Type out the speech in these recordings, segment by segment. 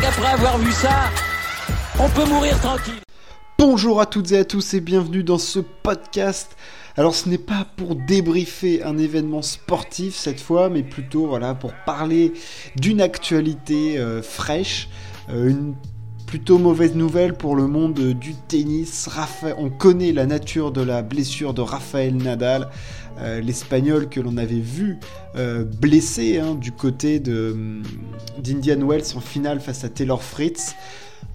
qu'après avoir vu ça, on peut mourir tranquille. Bonjour à toutes et à tous et bienvenue dans ce podcast. Alors ce n'est pas pour débriefer un événement sportif cette fois, mais plutôt voilà pour parler d'une actualité euh, fraîche, euh, plutôt mauvaise nouvelle pour le monde du tennis. on connaît la nature de la blessure de Rafael Nadal, euh, l'espagnol que l'on avait vu blessé hein, du côté d'Indian Wells en finale face à Taylor Fritz.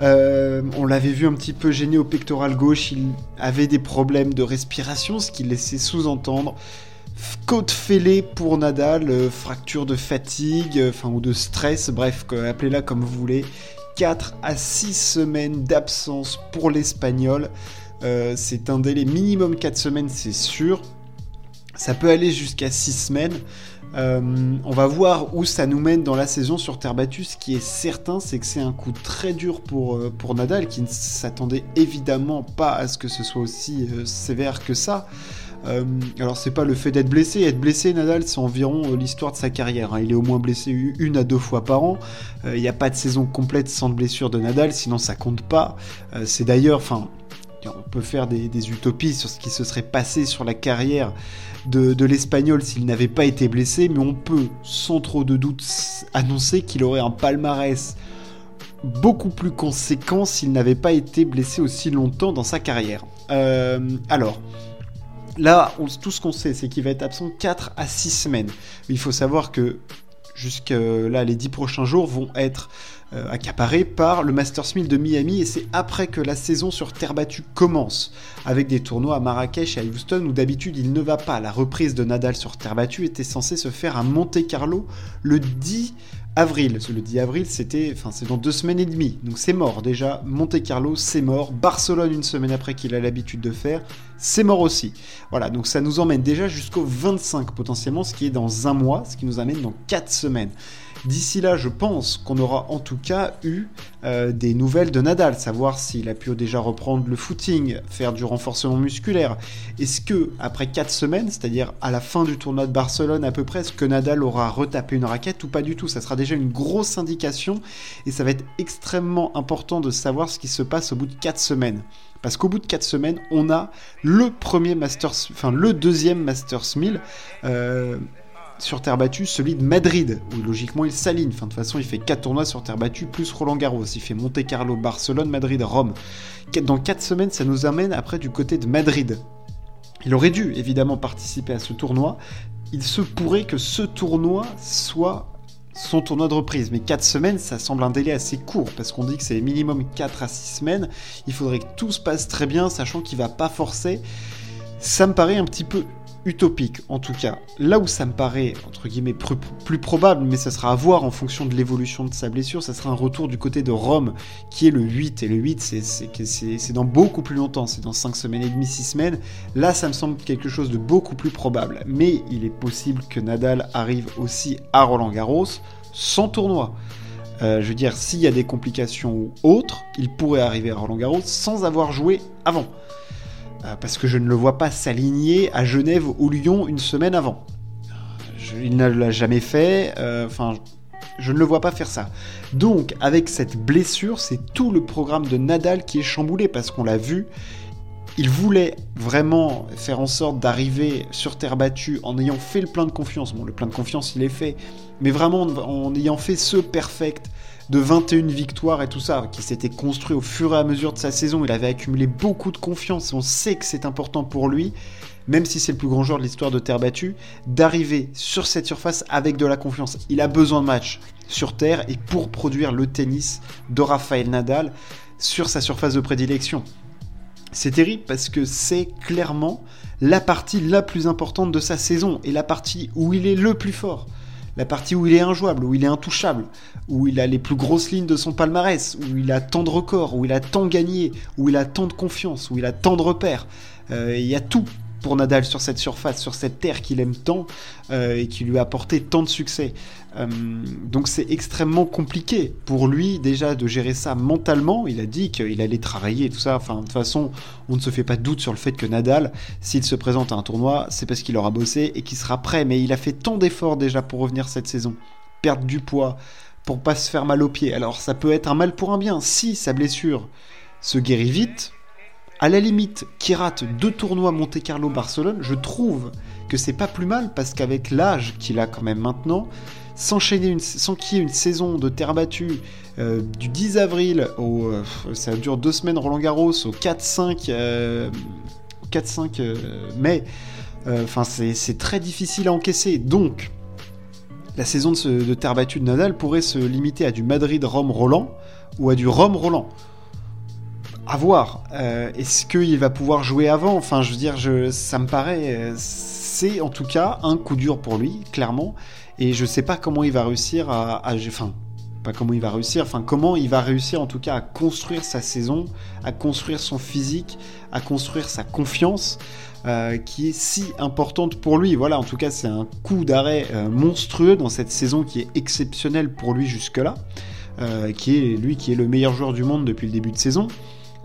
Euh, on l'avait vu un petit peu gêné au pectoral gauche, il avait des problèmes de respiration, ce qui laissait sous-entendre côte fêlée pour Nadal, euh, fracture de fatigue, euh, enfin ou de stress, bref, appelez-la comme vous voulez. 4 à 6 semaines d'absence pour l'Espagnol. c'est un délai minimum 4 semaines, c'est sûr. Ça peut aller jusqu'à 6 semaines. Euh, on va voir où ça nous mène dans la saison sur terre battue. Ce qui est certain, c'est que c'est un coup très dur pour, euh, pour Nadal, qui ne s'attendait évidemment pas à ce que ce soit aussi euh, sévère que ça. Alors c'est pas le fait d'être blessé, être blessé Nadal c'est environ l'histoire de sa carrière. Hein. Il est au moins blessé une à deux fois par an. Il n'y a pas de saison complète sans blessure de Nadal, sinon ça compte pas. c'est d'ailleurs, enfin, on peut faire des, utopies sur ce qui se serait passé sur la carrière de, l'Espagnol s'il n'avait pas été blessé, mais on peut sans trop de doute annoncer qu'il aurait un palmarès beaucoup plus conséquent s'il n'avait pas été blessé aussi longtemps dans sa carrière. Euh, alors, là, tout ce qu'on sait, c'est qu'il va être absent 4 à 6 semaines. Il faut savoir que jusque là, les 10 prochains jours vont être euh, accaparé par le Masters 1000 de Miami et c'est après que la saison sur terre battue commence, avec des tournois à Marrakech et à Houston où d'habitude il ne va pas. La reprise de Nadal sur terre battue était censée se faire à Monte Carlo le 10 avril. Le 10 avril, c'était, enfin, c'est dans deux semaines et demie. Donc c'est mort déjà. Monte Carlo, c'est mort. Barcelone, une semaine après qu'il a l'habitude de faire, c'est mort aussi. Voilà, donc ça nous emmène déjà jusqu'au 25 potentiellement, ce qui est dans un mois, ce qui nous amène dans quatre semaines. D'ici là, je pense qu'on aura en tout cas eu euh, des nouvelles de Nadal, savoir s'il a pu déjà reprendre le footing, faire du renforcement musculaire. Est-ce que, après 4 semaines, c'est-à-dire à la fin du tournoi de Barcelone à peu près, est-ce que Nadal aura retapé une raquette ou pas du tout? Ça sera déjà une grosse indication et ça va être extrêmement important de savoir ce qui se passe au bout de 4 semaines. Parce qu'au bout de 4 semaines, on a le premier Masters, enfin le deuxième Masters 1000 sur terre battue celui de Madrid, où logiquement il s'aligne. Enfin, de toute façon, il fait 4 tournois sur terre battue plus Roland Garros. Il fait Monte Carlo, Barcelone, Madrid, Rome. Dans 4 semaines, ça nous amène après du côté de Madrid. Il aurait dû évidemment participer à ce tournoi. Il se pourrait que ce tournoi soit son tournoi de reprise. Mais 4 semaines, ça semble un délai assez court, parce qu'on dit que c'est minimum 4 à 6 semaines. Il faudrait que tout se passe très bien, sachant qu'il va pas forcer. Ça me paraît un petit peu utopique en tout cas. Là où ça me paraît, entre guillemets, plus, probable, mais ça sera à voir en fonction de l'évolution de sa blessure, ça sera un retour du côté de Rome, qui est le 8. Et le 8, c'est dans beaucoup plus longtemps, c'est dans 5 semaines et demie, 6 semaines. Là, ça me semble quelque chose de beaucoup plus probable. Mais il est possible que Nadal arrive aussi à Roland Garros sans tournoi. Euh, je veux dire, s'il y a des complications ou autres, il pourrait arriver à Roland Garros sans avoir joué avant. Euh, parce que je ne le vois pas s'aligner à Genève ou Lyon une semaine avant. il ne l'a jamais fait, euh, enfin, je ne le vois pas faire ça. Donc, avec cette blessure, c'est tout le programme de Nadal qui est chamboulé, parce qu'on l'a vu, il voulait vraiment faire en sorte d'arriver sur terre battue en ayant fait le plein de confiance. Bon, le plein de confiance, il est fait, mais vraiment en ayant fait ce perfect de 21 victoires et tout ça, qui s'était construit au fur et à mesure de sa saison. Il avait accumulé beaucoup de confiance. On sait que c'est important pour lui, même si c'est le plus grand joueur de l'histoire de terre battue, d'arriver sur cette surface avec de la confiance. Il a besoin de matchs sur terre et pour produire le tennis de Rafael Nadal sur sa surface de prédilection. C'est terrible parce que c'est clairement la partie la plus importante de sa saison et la partie où il est le plus fort la partie où il est injouable, où il est intouchable, où il a les plus grosses lignes de son palmarès, où il a tant de records, où il a tant gagné, où il a tant de confiance, où il a tant de repères. Euh, il y a tout pour Nadal sur cette surface, sur cette terre qu'il aime tant euh, et qui lui a apporté tant de succès. Euh, donc c'est extrêmement compliqué pour lui déjà de gérer ça mentalement. Il a dit qu'il allait travailler et tout ça. Enfin, de toute façon, on ne se fait pas doute sur le fait que Nadal, s'il se présente à un tournoi, c'est parce qu'il aura bossé et qu'il sera prêt. Mais il a fait tant d'efforts déjà pour revenir cette saison. Perdre du poids, pour pas se faire mal aux pieds. Alors ça peut être un mal pour un bien. Si sa blessure se guérit vite, à la limite, qui rate deux tournois Monte Carlo Barcelone, je trouve que c'est pas plus mal parce qu'avec l'âge qu'il a quand même maintenant, s'enchaîner sans qu'il y ait une saison de terre battue euh, du 10 avril au euh, ça dure deux semaines Roland Garros au 4-5 4-5 euh, mai enfin c'est très difficile à encaisser. Donc la saison de, de, terre battue de Nadal pourrait se limiter à du Madrid-Rome-Roland ou à du Rome-Roland à voir. Est-ce qu'il va pouvoir jouer avant? Enfin, je veux dire, je, ça me paraît. c'est en tout cas un coup dur pour lui, clairement. Et je sais pas comment il va réussir à, enfin, pas comment il va réussir, enfin comment il va réussir en tout cas à construire sa saison, à construire son physique, à construire sa confiance. Euh, qui est si importante pour lui. Voilà, en tout cas, c'est un coup d'arrêt euh, monstrueux dans cette saison qui est exceptionnelle pour lui jusque-là, euh, qui est lui qui est le meilleur joueur du monde depuis le début de saison.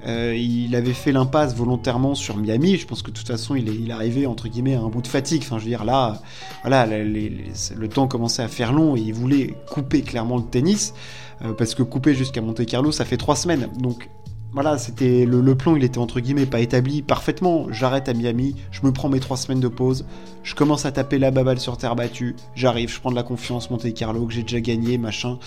Euh, il avait fait l'impasse volontairement sur Miami. Je pense que de toute façon, il est, il arrivé entre guillemets à un bout de fatigue. Enfin, je veux dire, là, voilà, le temps commençait à faire long et il voulait couper clairement le tennis euh, parce que couper jusqu'à Monte Carlo, ça fait trois semaines. Donc voilà, c'était le, plan, il était entre guillemets pas établi parfaitement. J'arrête à Miami, je me prends mes trois semaines de pause, je commence à taper la baballe sur terre battue, j'arrive, je prends de la confiance, Monte Carlo que j'ai déjà gagné, machin.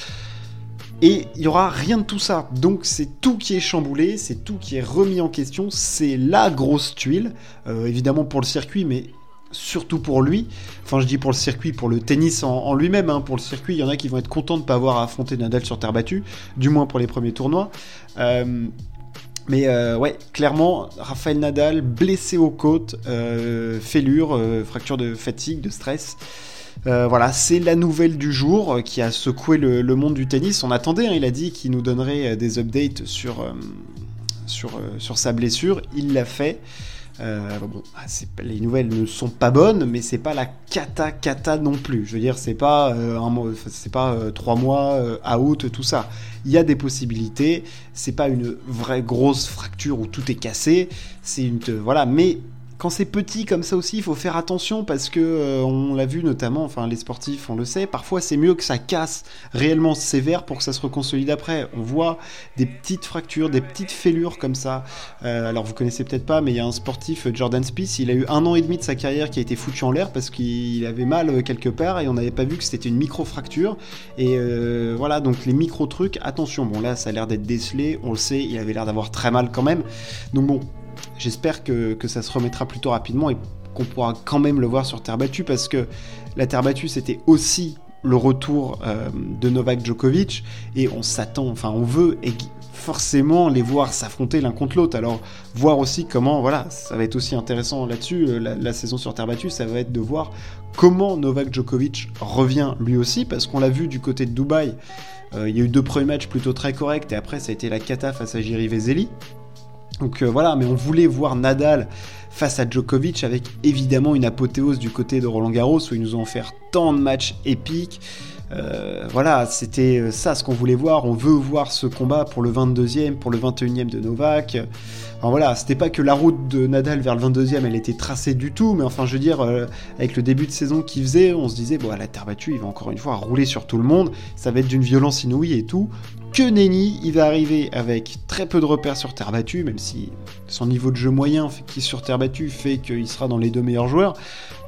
Et il n'y aura rien de tout ça. Donc c'est tout qui est chamboulé, c'est tout qui est remis en question, c'est la grosse tuile, euh, évidemment pour le circuit, mais surtout pour lui. Enfin je dis pour le circuit, pour le tennis en, lui-même, hein. pour le circuit, il y en a qui vont être contents de ne pas avoir à affronter Nadal sur terre battue, du moins pour les premiers tournois. Euh, mais euh, ouais, clairement, Rafael Nadal blessé aux côtes, fêlure, fracture de fatigue, de stress. Euh, voilà, c'est la nouvelle du jour euh, qui a secoué le, monde du tennis. On attendait, hein, il a dit qu'il nous donnerait euh, des updates sur, sur, sur sa blessure. Il l'a fait. bon, ah, les nouvelles ne sont pas bonnes, mais c'est pas la cata cata non plus. Je veux dire, c'est pas un c'est pas trois mois out tout ça. Il y a des possibilités. C'est pas une vraie grosse fracture où tout est cassé. C'est une voilà, mais quand c'est petit comme ça aussi, il faut faire attention parce que euh, on l'a vu notamment, enfin les sportifs, on le sait, parfois c'est mieux que ça casse réellement sévère pour que ça se reconsolide après. On voit des petites fractures, des petites fêlures comme ça. Euh, alors vous connaissez peut-être pas, mais il y a un sportif, Jordan Spieth, il a eu un an et demi de sa carrière qui a été foutu en l'air parce qu'il avait mal euh, quelque part et on n'avait pas vu que c'était une micro-fracture. Et voilà, donc les micro-trucs, attention, bon là ça a l'air d'être décelé, on le sait, il avait l'air d'avoir très mal quand même. Donc bon, j'espère que, ça se remettra plutôt rapidement et qu'on pourra quand même le voir sur terre battue parce que la terre battue c'était aussi le retour euh, de Novak Djokovic et on s'attend, enfin on veut forcément les voir s'affronter l'un contre l'autre. Alors voir aussi comment, voilà, ça va être aussi intéressant là-dessus, euh, la, saison sur terre battue, ça va être de voir comment Novak Djokovic revient lui aussi parce qu'on l'a vu du côté de Dubaï. Euh, il y a eu deux premiers matchs plutôt très corrects et après ça a été la cata face à Jiri Vezeli. Donc euh, voilà, mais on voulait voir Nadal face à Djokovic avec évidemment une apothéose du côté de Roland Garros où ils nous ont offert tant de matchs épiques. Euh, voilà, c'était euh, ça ce qu'on voulait voir. On veut voir ce combat pour le 22e, pour le 21e de Novak. Enfin voilà, c'était pas que la route de Nadal vers le 22e, elle était tracée du tout, mais enfin je veux dire, avec le début de saison qu'il faisait, on se disait, bon, à la terre battue, il va encore une fois rouler sur tout le monde, ça va être d'une violence inouïe et tout que nenni. Il va arriver avec très peu de repères sur terre battue, même si son niveau de jeu moyen qui est sur terre battue fait qu'il sera dans les deux meilleurs joueurs.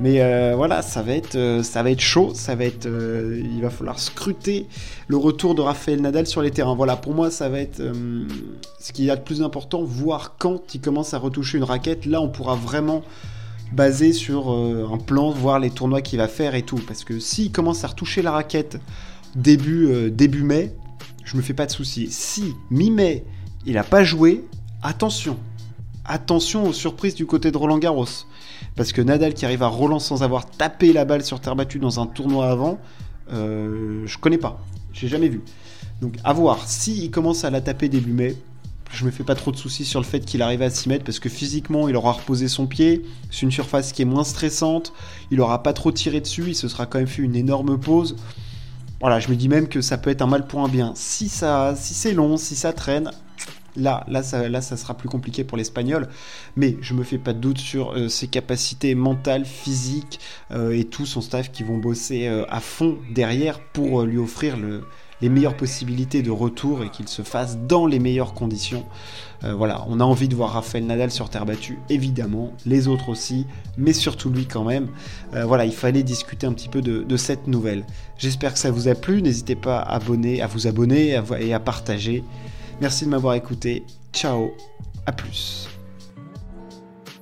Mais euh, voilà, ça va être, euh, ça va être chaud. Ça va être, euh, il va falloir scruter le retour de Raphaël Nadal sur les terrains. Voilà, pour moi, ça va être ce qui y a de plus important, voir quand il commence à retoucher une raquette. Là, on pourra vraiment baser sur un plan, voir les tournois qu'il va faire et tout. Parce que s'il commence à retoucher la raquette début, début mai, je me fais pas de soucis. Si mi-mai, il n'a pas joué, attention. Attention aux surprises du côté de Roland Garros. Parce que Nadal qui arrive à Roland sans avoir tapé la balle sur terre battue dans un tournoi avant, euh, je connais pas. J'ai jamais vu. Donc à voir. S'il commence à la taper début mai, je me fais pas trop de soucis sur le fait qu'il arrive à s'y mettre parce que physiquement il aura reposé son pied, c'est une surface qui est moins stressante, il aura pas trop tiré dessus, il se sera quand même fait une énorme pause. Voilà, je me dis même que ça peut être un mal pour un bien. Si ça, si c'est long, si ça traîne, là, là, ça, là, ça sera plus compliqué pour l'Espagnol. Mais je me fais pas de doute sur euh, ses capacités mentales, physiques euh, et tout son staff qui vont bosser euh, à fond derrière pour lui offrir le, les meilleures possibilités de retour et qu'il se fasse dans les meilleures conditions. Euh, voilà, on a envie de voir Rafael Nadal sur terre battue, évidemment, les autres aussi, mais surtout lui quand même. Euh, voilà, il fallait discuter un petit peu de, cette nouvelle. J'espère que ça vous a plu, n'hésitez pas à vous abonner et à partager. Merci de m'avoir écouté, ciao, à plus.